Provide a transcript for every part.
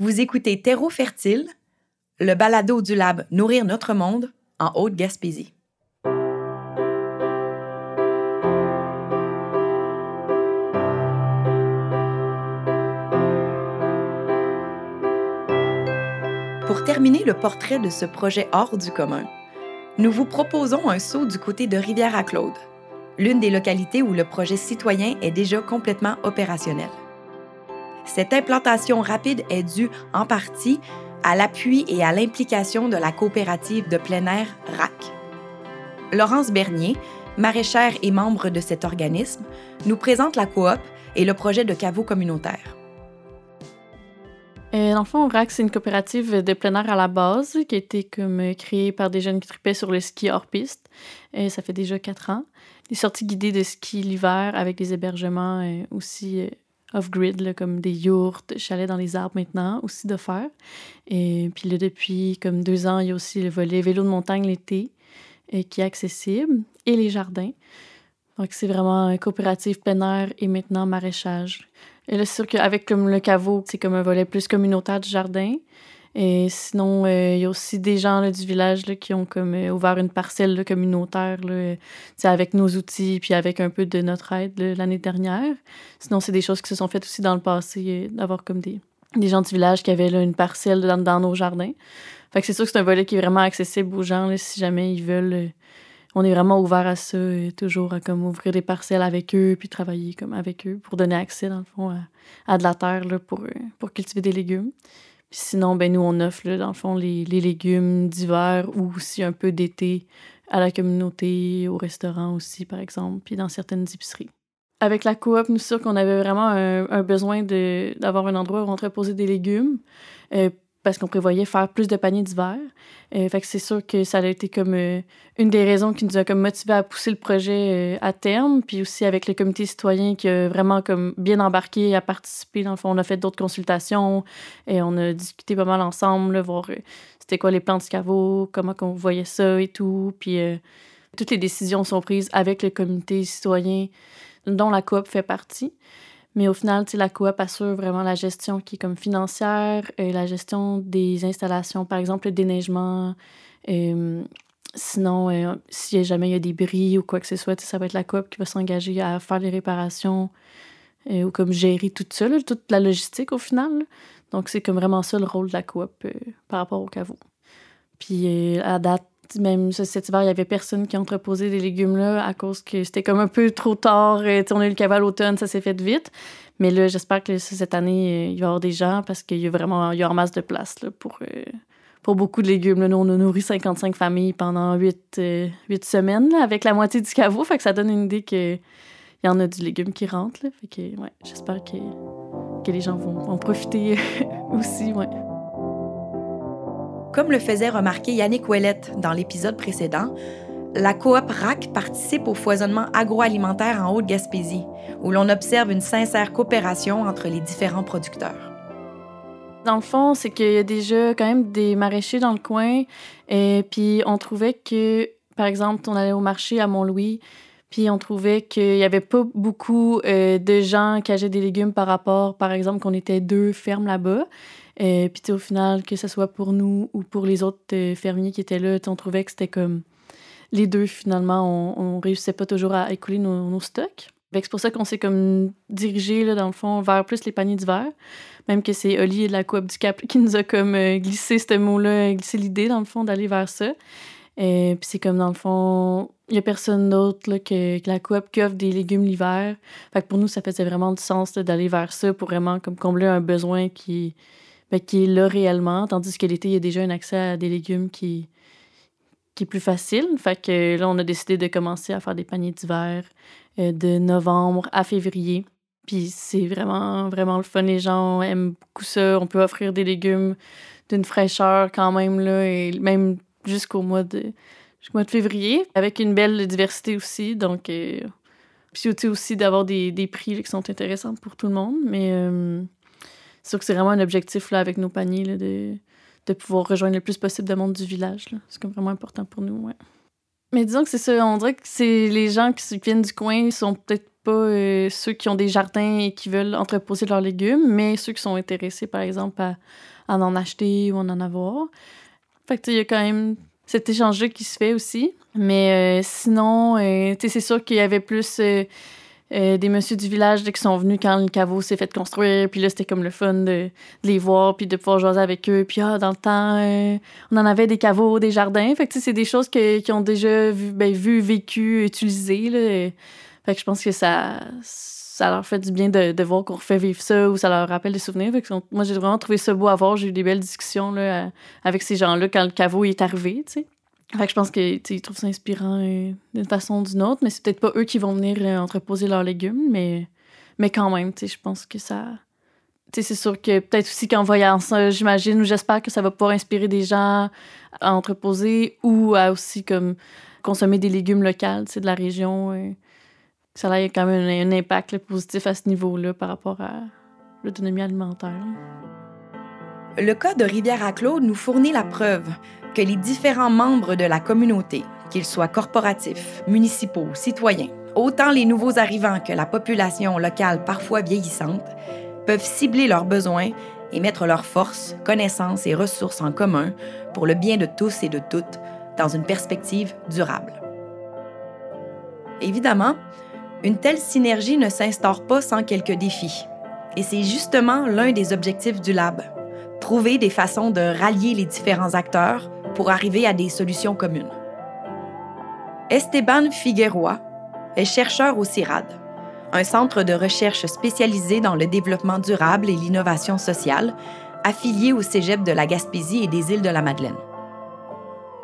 Vous écoutez Terreau fertile, le balado du lab Nourrir notre monde en Haute-Gaspésie. Pour terminer le portrait de ce projet hors du commun, nous vous proposons un saut du côté de Rivière-à-Claude, l'une des localités où le projet citoyen est déjà complètement opérationnel. Cette implantation rapide est due en partie à l'appui et à l'implication de la coopérative de plein air RAC. Laurence Bernier, maraîchère et membre de cet organisme, nous présente la coop et le projet de caveau communautaire. Euh, dans le fond, RAC, c'est une coopérative de plein air à la base qui a été comme créée par des jeunes qui tripaient sur le ski hors piste. Et ça fait déjà quatre ans. Des sorties guidées de ski l'hiver avec des hébergements euh, aussi euh, off-grid, comme des yourtes, chalets dans les arbres maintenant, aussi de faire. Et puis là, depuis comme deux ans, il y a aussi le volet vélo de montagne l'été euh, qui est accessible et les jardins. Donc, c'est vraiment coopérative plein air et maintenant maraîchage. Et là, c'est sûr qu'avec comme le caveau, c'est comme un volet plus communautaire du jardin. Et sinon, euh, il y a aussi des gens là, du village là, qui ont comme euh, ouvert une parcelle communautaire là, avec nos outils puis avec un peu de notre aide l'année dernière. Sinon, c'est des choses qui se sont faites aussi dans le passé, euh, d'avoir comme des, des gens du village qui avaient une parcelle dans, dans, nos jardins. Fait que c'est sûr que c'est un volet qui est vraiment accessible aux gens si jamais ils veulent. on est vraiment ouvert à ça, toujours à comme ouvrir des parcelles avec eux puis travailler comme avec eux pour donner accès, dans le fond, à, à de la terre là, pour, pour cultiver des légumes sinon, ben, nous, on offre, dans le fond, les, légumes d'hiver ou aussi un peu d'été à la communauté, au restaurant aussi, par exemple, puis dans certaines épiceries. Avec la coop, nous sommes qu'on avait vraiment un, besoin d'avoir un endroit où entreposer des légumes. Euh, parce qu'on prévoyait faire plus de paniers d'hiver. Euh, fait que c'est sûr que ça a été comme euh, une des raisons qui nous a comme motivé à pousser le projet euh, à terme, puis aussi avec le comité citoyen qui a vraiment comme bien embarqué à participer. Dans le fond, on a fait d'autres consultations et on a discuté pas mal ensemble, voir c'était quoi les plans de caveau, comment on voyait ça et tout. Puis toutes les décisions sont prises avec le comité citoyen dont la coop fait partie. Mais au final, la coop assure vraiment la gestion qui est comme financière, euh, la gestion des installations, par exemple le déneigement. Euh, sinon, euh, si jamais il y a des bris ou quoi que ce soit, ça va être la coop qui va s'engager à faire les réparations ou comme gérer tout ça, toute la logistique au final. Donc, c'est comme vraiment ça le rôle de la coop par rapport au caveau. Puis, à date, même cet hiver, il y avait personne qui entreposait des légumes là à cause que c'était comme un peu trop tard. Et, on a eu le cavale automne, ça s'est fait vite. Mais là, j'espère que cette année, il va y avoir des gens parce qu'il y a vraiment y a en masse de place là, pour, euh, pour beaucoup de légumes. Nous, on a nourri 55 familles pendant 8, euh, semaines avec la moitié du caveau. Fait que ça donne une idée qu'il y en a du légume qui rentre. Ouais, j'espère que, que les gens vont en profiter aussi. Ouais. Comme le faisait remarquer Yannick Ouellette dans l'épisode précédent, la coop RAC participe au foisonnement agroalimentaire en Haute-Gaspésie, où l'on observe une sincère coopération entre les différents producteurs. Dans le fond, c'est qu'il y a déjà quand même des maraîchers dans le coin, et puis on trouvait que, par exemple, on allait au marché à Mont-Louis, puis on trouvait qu'il n'y avait pas beaucoup euh, de gens qui achetaient des légumes par rapport, par exemple, qu'on était deux fermes là-bas. Et euh, puis au final, que ce soit pour nous ou pour les autres euh, fermiers qui étaient là, on trouvait que c'était comme les deux finalement, on, on réussissait pas toujours à écouler nos, stocks. C'est pour ça qu'on s'est comme dirigé là, dans le fond vers plus les paniers d'hiver. Même que c'est Oli de la Coop du Cap qui nous a comme euh, glissé ce mot-là, glissé l'idée dans le fond d'aller vers ça. Et puis c'est comme dans le fond, il n'y a personne d'autre que, que, la coop qui offre des légumes l'hiver. Fait que pour nous, ça faisait vraiment du sens d'aller vers ça pour vraiment comme combler un besoin qui, qui est là réellement, tandis que l'été, il y a déjà un accès à des légumes qui, qui est plus facile. Fait que là, on a décidé de commencer à faire des paniers d'hiver euh, de novembre à février. Puis c'est vraiment, vraiment le fun. Les gens aiment beaucoup ça. On peut offrir des légumes d'une fraîcheur quand même, là, et même jusqu'au mois de, mois de février, avec une belle diversité aussi. Donc, euh, puis aussi d'avoir des, des prix qui sont intéressants pour tout le monde. Mais euh, sûr que c'est vraiment un objectif là, avec nos paniers là, de, de pouvoir rejoindre le plus possible de monde du village. C'est comme vraiment important pour nous. Ouais. Mais disons que c'est ça, on dirait que c'est les gens qui viennent du coin, sont peut-être pas euh, ceux qui ont des jardins et qui veulent entreposer leurs légumes, mais ceux qui sont intéressés, par exemple, à, en acheter ou en en avoir. Fait il y a quand même cet échange qui se fait aussi. Mais euh, sinon, euh, c'est sûr qu'il y avait plus euh, des messieurs du village qui sont venus quand le caveau s'est fait construire. Puis là, c'était comme le fun de, les voir, puis de pouvoir jaser avec eux. Puis ah, dans le temps, euh, on en avait des caveaux, des jardins. Fait que c'est des choses qu'ils ont déjà vu, ben, vu, vécu, utilisé. Là. Fait que je pense que ça, ça leur fait du bien de, de voir qu'on refait vivre ça ou ça leur rappelle des souvenirs. Fait que moi, j'ai vraiment trouvé ça beau à voir. J'ai eu des belles discussions là, avec ces gens-là quand le caveau est arrivé, tu sais. Fait que je pense qu'ils trouvent ça inspirant euh, d'une façon ou d'une autre, mais c'est peut-être pas eux qui vont venir euh, entreposer leurs légumes, mais, mais quand même, je pense que ça. C'est sûr que peut-être aussi qu'en voyant ça, j'imagine ou j'espère que ça va pouvoir inspirer des gens à entreposer ou à aussi comme consommer des légumes locaux de la région. Euh, ça a quand même un, impact positif à ce niveau-là par rapport à l'autonomie alimentaire. Le cas de Rivière-à-Claude nous fournit la preuve que les différents membres de la communauté, qu'ils soient corporatifs, municipaux, citoyens, autant les nouveaux arrivants que la population locale parfois vieillissante, peuvent cibler leurs besoins et mettre leurs forces, connaissances et ressources en commun pour le bien de tous et de toutes dans une perspective durable. Évidemment, une telle synergie ne s'instaure pas sans quelques défis. Et c'est justement l'un des objectifs du Lab, trouver des façons de rallier les différents acteurs pour arriver à des solutions communes. Esteban Figueroa est chercheur au CIRAD, un centre de recherche spécialisé dans le développement durable et l'innovation sociale, affilié au Cégep de la Gaspésie et des îles de la Madeleine.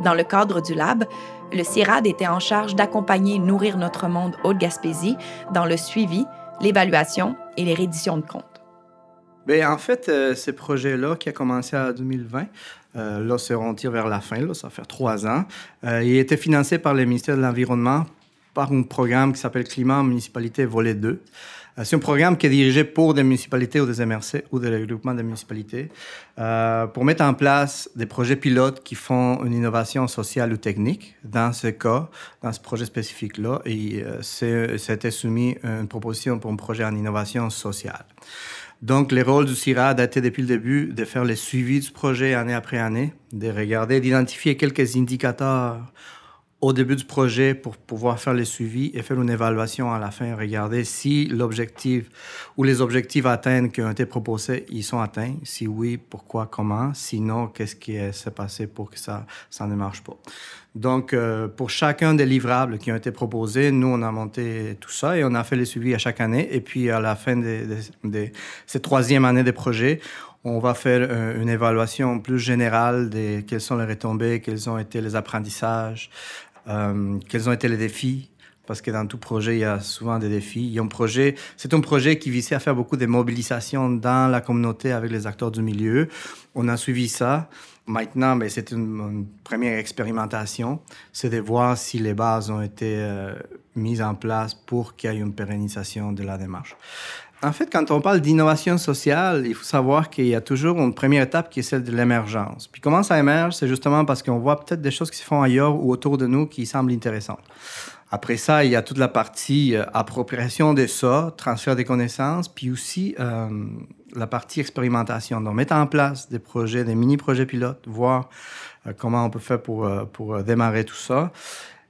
Dans le cadre du lab, le CIRAD était en charge d'accompagner Nourrir notre monde Haute-Gaspésie dans le suivi, l'évaluation et les redditions de comptes. Bien, en fait, euh, ce projet-là, qui a commencé en 2020, euh, là, on tire vers la fin, là, ça fait trois ans. Euh, il a été financé par le ministère de l'Environnement par un programme qui s'appelle Climat Municipalité Volet 2. Euh, c'est un programme qui est dirigé pour des municipalités ou des MRC ou des regroupements de municipalités euh, pour mettre en place des projets pilotes qui font une innovation sociale ou technique. Dans ce cas, dans ce projet spécifique-là, euh, c'était soumis une proposition pour un projet en innovation sociale. Donc, le rôle du CIRAD a depuis le début de faire le suivi du projet année après année, de regarder, d'identifier quelques indicateurs au début du projet pour pouvoir faire le suivi et faire une évaluation à la fin, regarder si l'objectif ou les objectifs atteints qui ont été proposés, ils sont atteints. Si oui, pourquoi, comment? Sinon, qu'est-ce qui s'est passé pour que ça, ça ne marche pas? Donc, euh, pour chacun des livrables qui ont été proposés, nous, on a monté tout ça et on a fait le suivi à chaque année. Et puis, à la fin de, de, cette troisième année des projets, on va faire euh, une évaluation plus générale de quelles sont les retombées, quels ont été les apprentissages, euh, quels ont été les défis? Parce que dans tout projet, il y a souvent des défis. Il y a un projet, c'est un projet qui visait à faire beaucoup de mobilisation dans la communauté avec les acteurs du milieu. On a suivi ça. Maintenant, mais ben, c'est une, première expérimentation. C'est de voir si les bases ont été euh, mises en place pour qu'il y ait une pérennisation de la démarche. En fait, quand on parle d'innovation sociale, il faut savoir qu'il y a toujours une première étape qui est celle de l'émergence. Puis comment ça émerge, c'est justement parce qu'on voit peut-être des choses qui se font ailleurs ou autour de nous qui semblent intéressantes. Après ça, il y a toute la partie euh, appropriation de ça, transfert des connaissances, puis aussi euh, la partie expérimentation. Donc, mettre en place des projets, des mini-projets pilotes, voir euh, comment on peut faire pour, pour démarrer tout ça.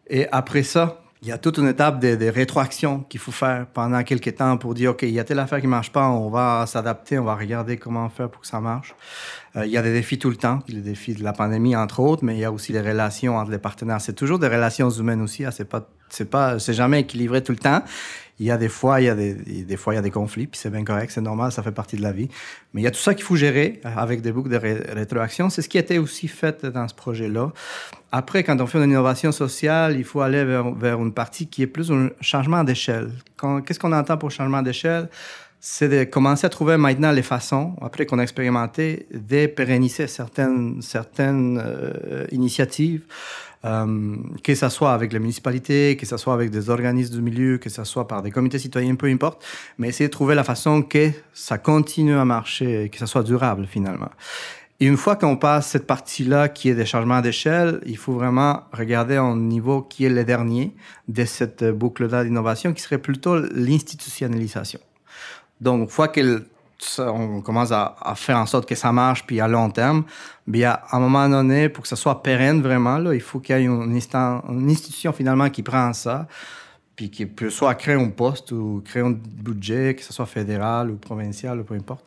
Et après ça, il y a toute une étape de, rétroaction qu'il faut faire pendant quelques temps pour dire, OK, il y a telle affaire qui ne marche pas, on va s'adapter, on va regarder comment faire pour que ça marche. Euh, il y a des défis tout le temps, les défis de la pandémie, entre autres, mais il y a aussi les relations entre les partenaires. C'est toujours des relations humaines aussi, hein, c'est pas, c'est pas, c'est jamais équilibré tout le temps il y a des fois, il y a des, fois, il y a des conflits, puis c'est bien correct, c'est normal, ça fait partie de la vie. Mais il y a tout ça qu'il faut gérer avec des boucles de rétroaction. C'est ce qui été aussi fait dans ce projet-là. Après, quand on fait une innovation sociale, il faut aller vers, vers une partie qui est plus un changement d'échelle. Qu'est-ce qu'on entend pour changement d'échelle? C'est de commencer à trouver maintenant les façons, après qu'on a expérimenté, de pérenniser certaines, certaines euh, initiatives euh, que ce soit avec les municipalités, que ce soit avec des organismes du milieu, que ce soit par des comités citoyens, peu importe, mais essayer de trouver la façon que ça continue à marcher, que ça soit durable finalement. Et une fois qu'on passe cette partie-là qui est des changements d'échelle, il faut vraiment regarder au niveau qui est le dernier de cette boucle-là d'innovation, qui serait plutôt l'institutionnalisation. Donc, une fois qu'on commence à, faire en sorte que ça marche, puis à long terme, bien, à un moment donné, pour que ça soit pérenne vraiment, là, il faut qu'il y ait une, institution finalement qui prend ça, puis qui peut soit créer un poste ou créer un budget, que ce soit fédéral ou provincial ou peu importe,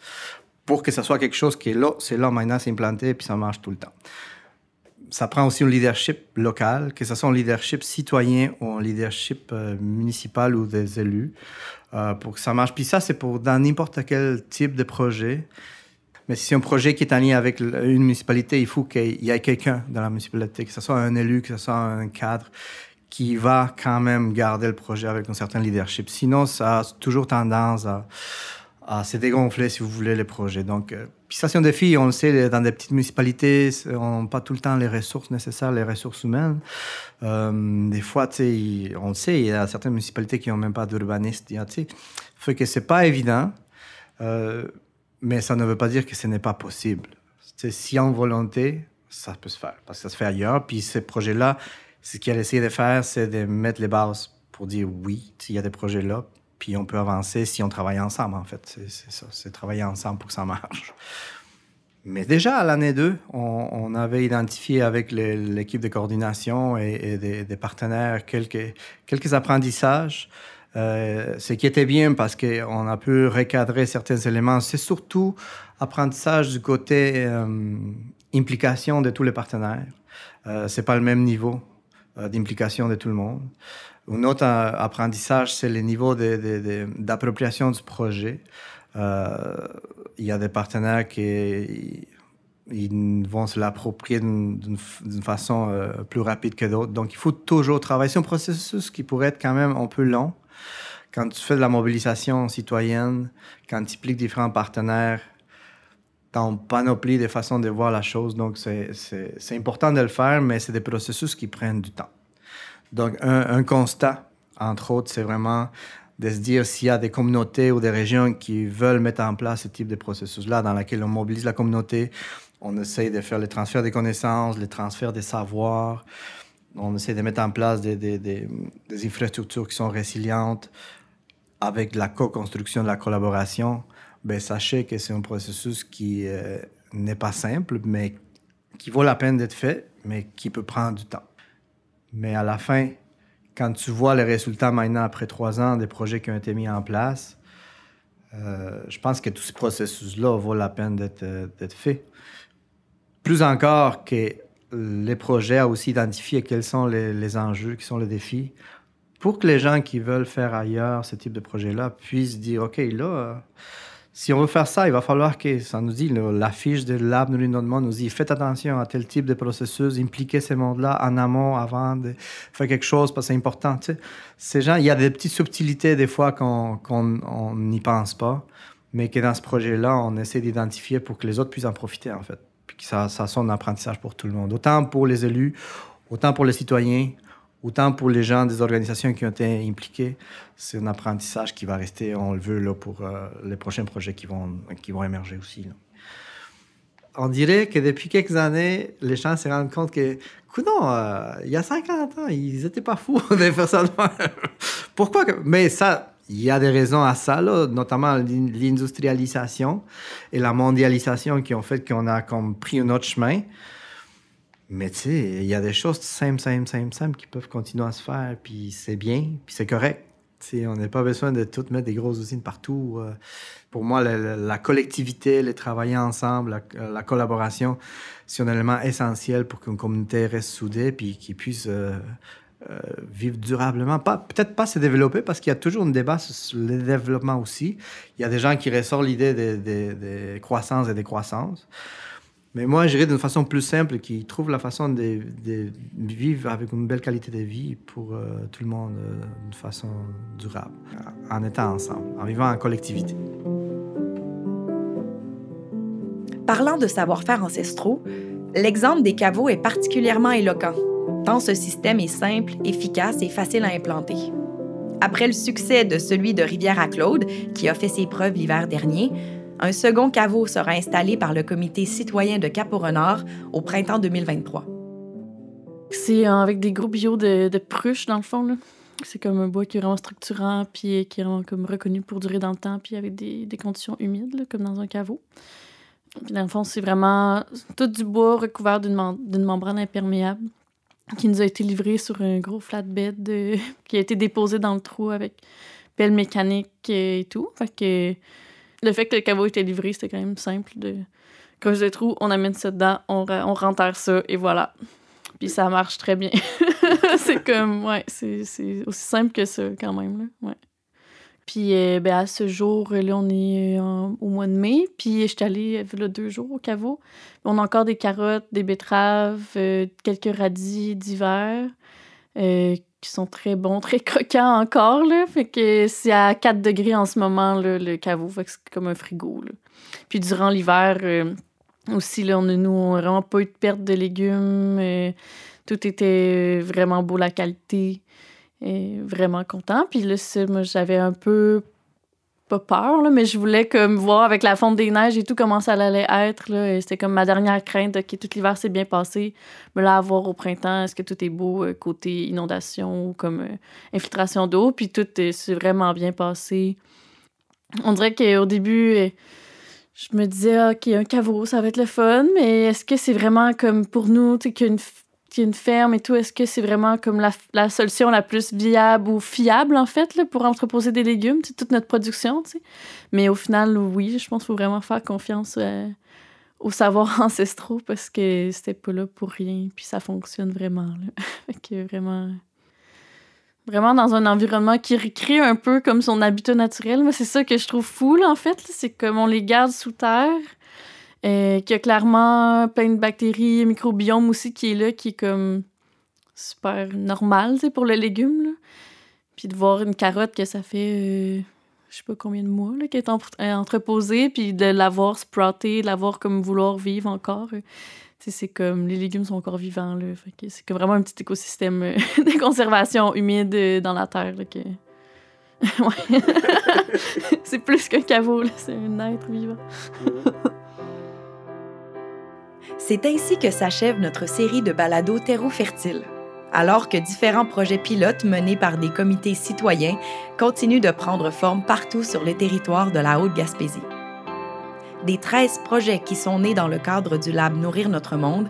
pour que ça soit quelque chose qui est là, c'est là maintenant, c'est implanté, puis ça marche tout le temps. Ça prend aussi un leadership local, que ce soit un leadership citoyen ou un leadership euh, municipal ou des élus, euh, pour que ça marche. Puis ça, c'est pour dans n'importe quel type de projet. Mais si c'est un projet qui est en lien avec une municipalité, il faut qu'il y ait quelqu'un dans la municipalité, que ce soit un élu, que ce soit un cadre, qui va quand même garder le projet avec un certain leadership. Sinon, ça a toujours tendance à, à se dégonfler, si vous voulez, les projets. Donc, euh, c'est un défi. On le sait, dans des petites municipalités, on n'a pas tout le temps les ressources nécessaires, les ressources humaines. Euh, des fois, on le sait, il y a certaines municipalités qui n'ont même pas sais, fait que c'est pas évident, euh, mais ça ne veut pas dire que ce n'est pas possible. Si on volonté, ça peut se faire, parce que ça se fait ailleurs. Puis ces projets-là, ce qu'il a essayé de faire, c'est de mettre les bases pour dire oui, il y a des projets là, puis on peut avancer si on travaille ensemble, en fait. C'est travailler ensemble pour que ça marche. Mais déjà, à l'année 2, on, avait identifié avec l'équipe de coordination et, des, partenaires quelques, quelques apprentissages. Euh, ce qui était bien parce qu'on a pu recadrer certains éléments. C'est surtout apprentissage du côté euh, implication de tous les partenaires. Euh, c'est pas le même niveau euh, d'implication de tout le monde. Un autre apprentissage, c'est le niveau d'appropriation du projet. Euh, il y a des partenaires qui vont se l'approprier d'une façon euh, plus rapide que d'autres. Donc, il faut toujours travailler. C'est un processus qui pourrait être quand même un peu long. Quand tu fais de la mobilisation citoyenne, quand tu impliques différents partenaires, une panoplie de façons de voir la chose. Donc, c'est important de le faire, mais c'est des processus qui prennent du temps. Donc, un, constat, entre autres, c'est vraiment de se dire s'il y a des communautés ou des régions qui veulent mettre en place ce type de processus-là, dans lequel on mobilise la communauté, on essaie de faire le transfert des connaissances, le transfert des savoirs, on essaie de mettre en place des, infrastructures qui sont résilientes avec la co-construction, la collaboration. Ben, sachez que c'est un processus qui euh, n'est pas simple, mais qui vaut la peine d'être fait, mais qui peut prendre du temps. Mais à la fin, quand tu vois les résultats maintenant, après trois ans, des projets qui ont été mis en place, euh, je pense que tout ce processus-là vaut la peine d'être euh, fait. Plus encore que les projets à aussi identifier quels sont les, enjeux, qui sont les défis, pour que les gens qui veulent faire ailleurs ce type de projet-là puissent dire, OK, là, si on veut faire ça, il va falloir que, ça nous dit, l'affiche de l'Ab nous dit, faites attention à tel type de processus, impliquez ces mondes-là en amont avant de faire quelque chose parce que c'est important. Ces gens, il y a des petites subtilités des fois qu'on n'y pense pas, mais que dans ce projet-là, on essaie d'identifier pour que les autres puissent en profiter, en fait. Puis que ça, ça soit un apprentissage pour tout le monde. Autant pour les élus, autant pour les citoyens, autant pour les gens des organisations qui ont été impliquées, c'est un apprentissage qui va rester, on le veut, là, pour euh, les prochains projets qui vont, qui vont émerger aussi. On dirait que depuis quelques années, les gens se rendent compte que, non, euh, il y a 50 ans, ils n'étaient pas fous de faire ça. Pourquoi Mais ça, il y a des raisons à ça, là, notamment l'industrialisation et la mondialisation qui ont fait qu'on a comme pris un autre chemin. Mais tu sais, il y a des choses simples, simples, simples, simples qui peuvent continuer à se faire, puis c'est bien, puis c'est correct. sais, on n'a pas besoin de tout mettre des grosses usines partout. Euh. pour moi, la, collectivité, le travailler ensemble, la, collaboration, c'est un élément essentiel pour qu'une communauté reste soudée puis qu'il puisse euh, euh, vivre durablement. peut-être pas se développer parce qu'il y a toujours un débat sur le développement aussi. Il y a des gens qui ressortent l'idée des de, croissances et des croissances. Mais moi, j'irais d'une façon plus simple, qui trouve la façon de, vivre avec une belle qualité de vie pour euh, tout le monde euh, d'une façon durable, en étant ensemble, en vivant en collectivité. Parlant de savoir-faire ancestraux, l'exemple des caveaux est particulièrement éloquent, tant ce système est simple, efficace et facile à implanter. Après le succès de celui de Rivière-à-Claude, qui a fait ses preuves l'hiver dernier, Un second caveau sera installé par le comité citoyen de Cap-au-Renard au printemps 2023. C'est euh, avec des gros bio de, de dans le fond. Là. C'est comme un bois qui est vraiment structurant, puis qui est vraiment comme reconnu pour durer dans le temps, puis avec des, conditions humides, comme dans un caveau. Puis dans le fond, c'est vraiment tout du bois recouvert d'une d'une membrane imperméable qui nous a été livré sur un gros flatbed euh, qui a été déposé dans le trou avec pelle mécanique et tout. Le fait que le caveau était livré, c'était quand même simple de creuser le trou, on amène ça dedans, on, on renterre ça et voilà. Puis ça marche très bien. c'est comme, ouais, c'est aussi simple que ça quand même, là. Ouais. Puis euh, ben, à ce jour, là, on est euh, au mois de mai. Puis je suis allée euh, deux jours au caveau. On a encore des carottes, des betteraves, quelques radis d'hiver qui sont très bons, très croquants encore. Là. Fait que c'est à 4 degrés en ce moment, le caveau. Fait c'est comme un frigo. Puis durant l'hiver euh, aussi, là, on nous, on a vraiment pas eu de perte de légumes. euh, tout était euh, vraiment beau, la qualité. Et vraiment content. Puis là, moi, j'avais un peu pas peur, là, mais je voulais comme voir avec la fonte des neiges et tout comment ça allait être. Là, et c'était comme ma dernière crainte, OK, tout l'hiver s'est bien passé. Mais là, à voir au printemps, est-ce que tout est beau euh, côté inondation ou comme euh, infiltration d'eau? Puis tout s'est vraiment bien passé. On dirait qu'au début, euh, je me disais, OK, un caveau, ça va être le fun, mais est-ce que c'est vraiment comme pour nous, tu sais, qu'il y a une f- qu'il y une ferme et tout, est-ce que c'est vraiment comme la, solution la plus viable ou fiable, en fait, pour entreposer des légumes, toute notre production? Mais au final, oui, je pense qu'il faut vraiment faire confiance euh, aux savoirs ancestraux parce que c'était pas là pour rien, puis ça fonctionne vraiment, que vraiment... Vraiment dans un environnement qui recrée un peu comme son habitat naturel. Moi, c'est ça que je trouve fou, en fait. C'est comme on les garde sous terre, euh, a clairement plein de bactéries, microbiome aussi qui est là, qui est comme super normal, pour le légume, là. Puis de voir une carotte que ça fait, euh, je sais pas combien de mois, là, qu'elle est euh, entreposée, puis de l'avoir sprouté, de l'avoir comme vouloir vivre encore. euh, c'est comme, les légumes sont encore vivants, c'est vraiment un petit écosystème de conservation humide dans la terre, là, c'est plus qu'un caveau. C'est un être vivant. C'est ainsi que s'achève notre série de balados Terreau Fertile. Alors que différents projets pilotes menés par des comités citoyens continuent de prendre forme partout sur le territoire de la Haute-Gaspésie. Des 13 projets qui sont nés dans le cadre du Lab Nourrir notre monde,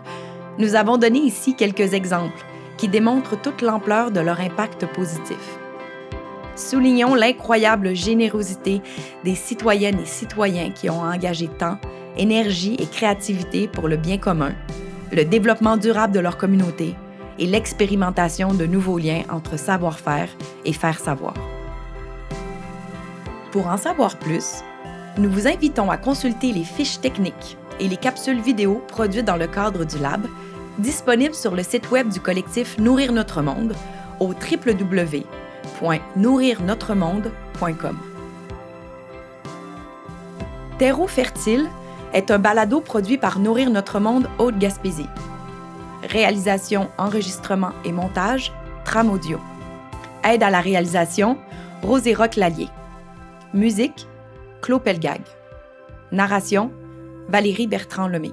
nous avons donné ici quelques exemples qui démontrent toute l'ampleur de leur impact positif. Soulignons l'incroyable générosité des citoyennes et citoyens qui ont engagé temps, énergie et créativité pour le bien commun, le développement durable de leur communauté et l'expérimentation de nouveaux liens entre savoir-faire et faire savoir. Pour en savoir plus, nous vous invitons à consulter les fiches techniques et les capsules vidéo produites dans le cadre du lab, disponibles sur le site web du collectif Nourrir Notre Monde au www.nourrirnotremonde.com. Terreau fertile est un balado produit par Nourrir Notre Monde Haute-Gaspésie. Réalisation, enregistrement et montage, Tram Audio. Aide à la réalisation, Rosé Roch Lallier. Musique, Claude Pelgag. Narration, Valérie Bertrand Lemay.